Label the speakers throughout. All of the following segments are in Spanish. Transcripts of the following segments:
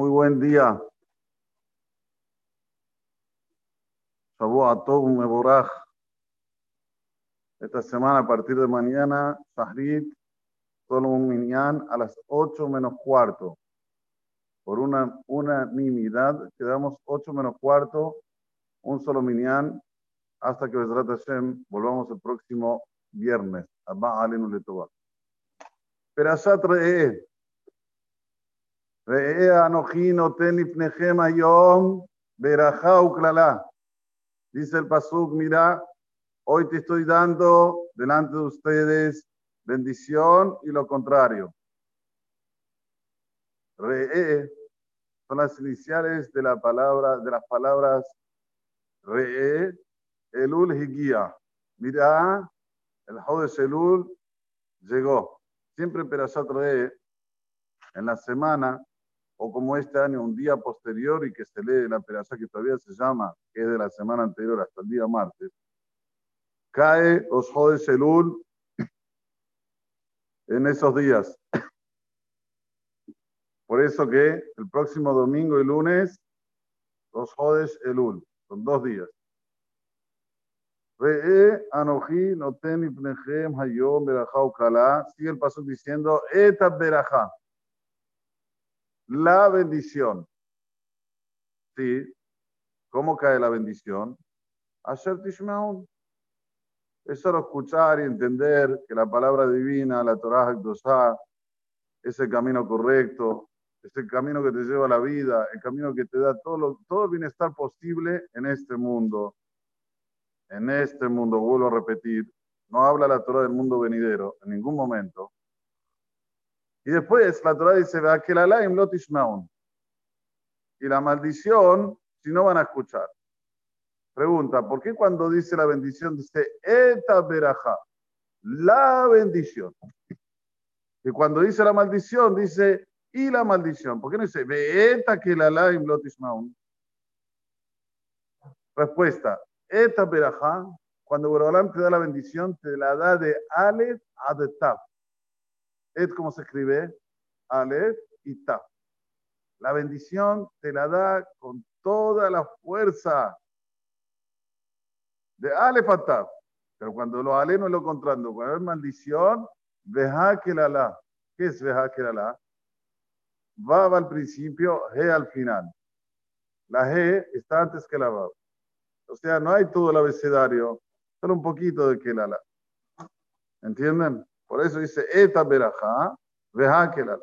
Speaker 1: Muy buen día. Esta semana, a partir de mañana, Shahrit, solo un minyan a las 8 menos cuarto. Por una unanimidad, quedamos 8 menos cuarto, un solo minyan, hasta que Bezrat Hashem volvamos el próximo viernes. Abba Alenu Letová. Perashat Re'eh. Re'eh Anoji Noten Lifnechem Hayom Berajá. Dice el Pasuk, mira, hoy te estoy dando delante de ustedes bendición y lo contrario. Re'eh son las iniciales de la palabra, de las palabras Re'eh, Elul Higia. Mira, el Jodesh Elul llegó. Siempre Perashat Re'eh, en la semana, o como este año, un día posterior y que se lee la Perashat que todavía se llama, que es de la semana anterior hasta el día martes, cae los Jodesh Elul en esos días. Por eso que el próximo domingo y lunes, los Jodesh Elul, son dos días. Re'e anoji noten hayom berajá. Sigue el paso diciendo, eta berajá. La bendición. ¿Sí? ¿Cómo cae la bendición? Asher tishmaun. Es solo escuchar y entender que la palabra divina, la Torah Hakdosá, es el camino correcto, es el camino que te lleva a la vida, el camino que te da todo, lo, todo el bienestar posible en este mundo. En este mundo, vuelvo a repetir, no habla la Torah del mundo venidero en ningún momento. Y después la Torah dice, que la laim Y la maldición, si no van a escuchar. Pregunta, ¿por qué cuando dice la bendición dice eta beraja? La bendición. Y cuando dice la maldición dice y la maldición. ¿Por qué no dice eta que la lotismaun? Respuesta, eta beraja, cuando Borolam te da la bendición, te la da de Aleph a de Tav. Et, ¿cómo se escribe? Aleph y Tav. La bendición te la da con toda la fuerza de Aleph a Tav. Pero cuando lo ale no es lo contrario. Cuando es maldición, veja que la la. ¿Qué es veja que la la? Va al principio, G al final. La G está antes que la va. O sea, no hay todo el abecedario, solo un poquito de que la la. ¿Entienden? Por eso dice eta beraja, veja la.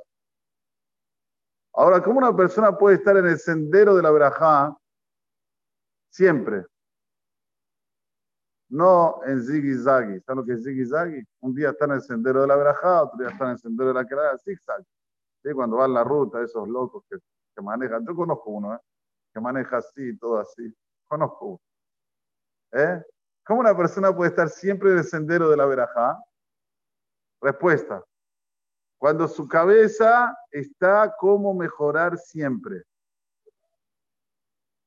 Speaker 1: Ahora, ¿cómo una persona puede estar en el sendero de la verajá siempre? No en ziggy-zaggy. ¿Saben lo que es ziggy-zaggy? Un día está en el sendero de la verajá, otro día está en el sendero de la querada, zigzag. ¿Sí? Cuando va en la ruta, esos locos que, que manejan. Yo conozco uno, ¿eh? Que maneja así, todo así. Conozco uno. ¿Eh? ¿Cómo una persona puede estar siempre en el sendero de la verajá? Respuesta. Cuando su cabeza está como mejorar siempre.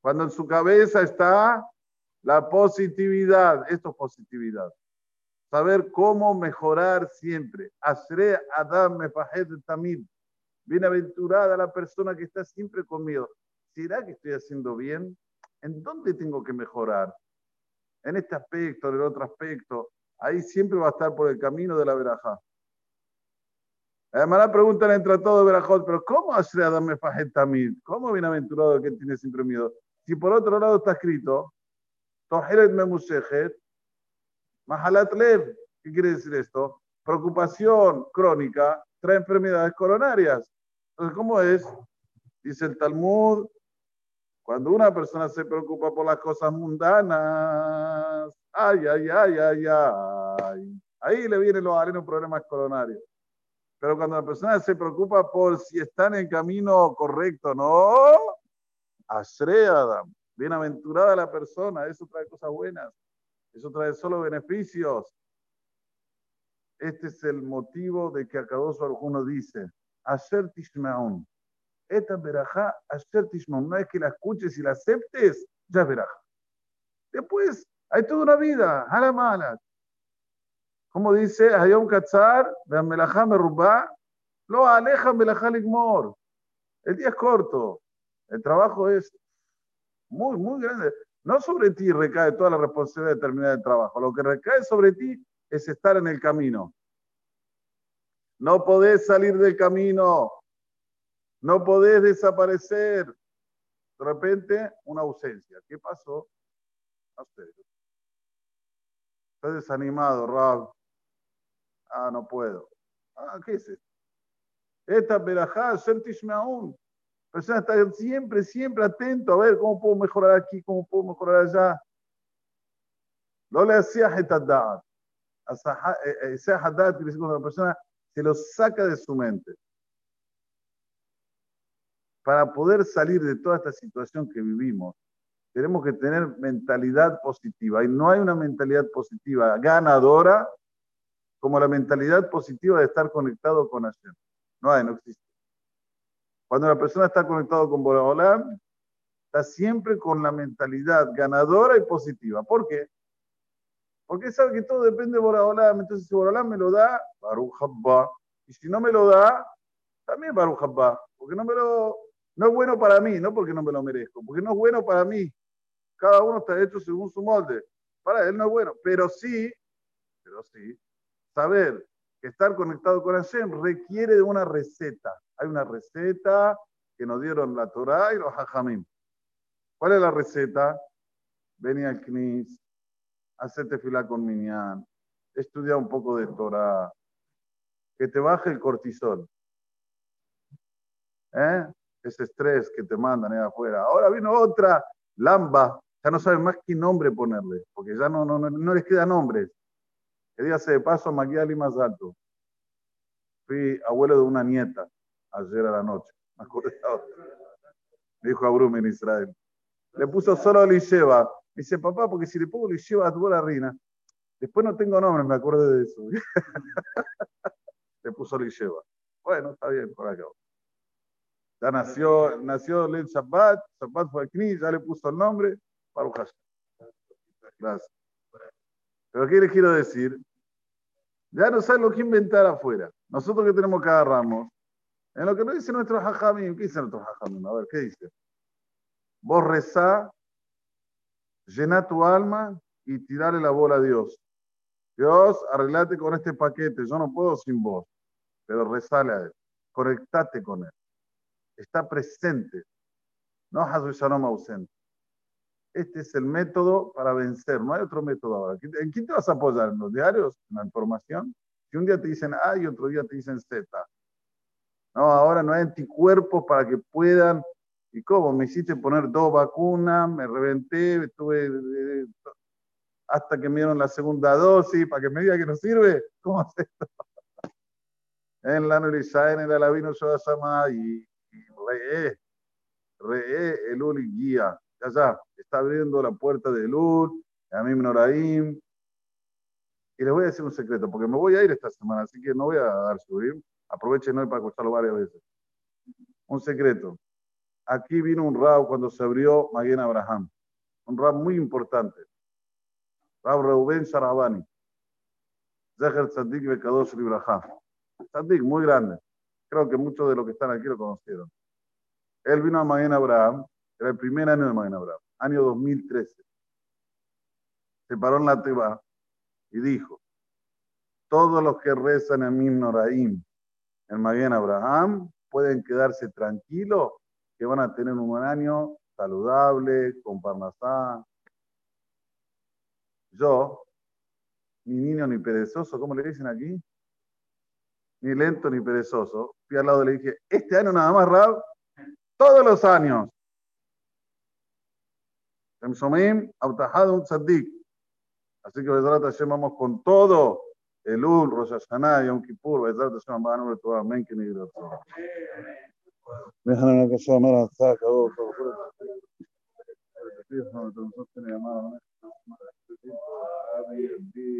Speaker 1: Cuando en su cabeza está la positividad, esto es positividad. Saber cómo mejorar siempre. Asre Adam Mefahed Tamid. Bienaventurada la persona que está siempre conmigo. ¿Será que estoy haciendo bien? ¿En dónde tengo que mejorar? En este aspecto, en el otro aspecto. Ahí siempre va a estar por el camino de la verajá. Además, la pregunta le entra todo de verajot, pero ¿cómo Asre Adam Tamid? ¿Cómo bienaventurado que tiene siempre miedo? Si por otro lado está escrito, Toheret Memusejet, Mahalat Lev. ¿Qué quiere decir esto? Preocupación crónica trae enfermedades coronarias. Entonces, ¿cómo es? Dice el Talmud, cuando una persona se preocupa por las cosas mundanas, ay, ay, ay, ay, ay, ahí le vienen los arenos problemas coronarios. Pero cuando la persona se preocupa por si está en el camino correcto, no, Ashre Adam, Bienaventurada la persona, eso trae cosas buenas, eso trae solo beneficios. Este es el motivo de que Akadosh alguno dice, Asher Tishmaun. Esta verajá, Asher Tishmaun. No es que la escuches y la aceptes, ya es verajá. Después, hay toda una vida, la mala. Como dice, Hayom Katzar, Melajá Merubá, lo aleja Melajá Ligmor. El día es corto. El trabajo es muy, muy grande. No sobre ti recae toda la responsabilidad de terminar el trabajo. Lo que recae sobre ti es estar en el camino. No podés salir del camino. No podés desaparecer. De repente, una ausencia. ¿Qué pasó? A ustedes. Estoy desanimado, Rab. Ah, no puedo. Ah, ¿qué es esto? Esta verajá, me aún. Persona está siempre, siempre atento a ver cómo puedo mejorar aquí, cómo puedo mejorar allá. No le hacía hetadat. Ese hadat quiere decir cuando la persona se lo saca de su mente. Para poder salir de toda esta situación que vivimos, tenemos que tener mentalidad positiva. Y no hay una mentalidad positiva ganadora como la mentalidad positiva de estar conectado con Hashem. No hay, no existe. Cuando la persona está conectado con Boraholam, está siempre con la mentalidad ganadora y positiva. ¿Por qué? Porque sabe que todo depende de Boraholam. Entonces, si Boraholam me lo da, Baruch Habba. Y si no me lo da, también Baruch Habba. Porque no me lo, no es bueno para mí, no porque no me lo merezco, porque no es bueno para mí. Cada uno está hecho según su molde. Para él no es bueno, pero sí, pero sí, saber que estar conectado con Hashem requiere de una receta. Hay una receta que nos dieron la Torah y los Hajamim. ¿Cuál es la receta? Vení al Knis, hacete fila con Minyan, estudia un poco de Torah, que te baje el cortisol. ¿Eh? Ese estrés que te mandan ahí afuera. Ahora vino otra, Lamba, ya no saben más qué nombre ponerle, porque ya no, no, no les queda nombres. Que dígase de paso a Maguiali más alto. Fui abuelo de una nieta ayer a la noche. Me Me dijo Abrum en Israel. Le puso solo Lisheva. Dice, papá, porque si le pongo Lisheva a tu la reina, después no tengo nombre, me acordé de eso. le puso Lisheva. Bueno, está bien, por acá. Ya nació, nació Len Shabbat, Shabbat fue aquí, ya le puso el nombre, Baruch Gracias. Pero ¿qué les quiero decir? Ya no saben lo que inventar afuera. Nosotros que tenemos que agarrarnos. En lo que nos dice nuestro hajamim, ¿qué dice nuestro hajamim? A ver, ¿qué dice? Vos rezá, llena tu alma y tirale la bola a Dios. Dios, arreglate con este paquete. Yo no puedo sin vos. Pero rezale a Él. Conectate con Él. Está presente. No Hazu Shalom ausente. Este es el método para vencer, no hay otro método ahora. ¿En quién te vas a apoyar? ¿En los diarios? ¿En la información? Si un día te dicen A y otro día te dicen Z. No, ahora no hay anticuerpos para que puedan. ¿Y cómo? Me hiciste poner dos vacunas, me reventé, estuve eh, hasta que me dieron la segunda dosis para que me diga que no sirve. ¿Cómo es esto? En la Norizaen, en la vino Shodasama y, y re, re, el Uli guía ya, ya, está abriendo la puerta de Lul, a mí Noraim. Y les voy a decir un secreto, porque me voy a ir esta semana, así que no voy a dar subir. Aprovechen hoy para escucharlo varias veces. Un secreto. Aquí vino un rab cuando se abrió Maguen Abraham. Un rab muy importante. Rab Reuben Sarabani. Zeher Tzadik Bekadosh Libraja. Tzadik, muy grande. Creo que muchos de los que están aquí lo conocieron. Él vino a Maguen Abraham era el primer año de Maguen Abraham, año 2013. Se paró en la Teba y dijo, todos los que rezan en Mimnoraim, en Maguen Abraham, pueden quedarse tranquilos que van a tener un año saludable, con parnasá. Yo, ni niño ni perezoso, ¿cómo le dicen aquí? Ni lento ni perezoso. Fui al lado y le dije, este año nada más, Rab, todos los años. Así que Bezrat Hashem vamos con todo. Elul, Rosh Hashanah, Yom Kippur, Bezrat Hashem, Amén, que por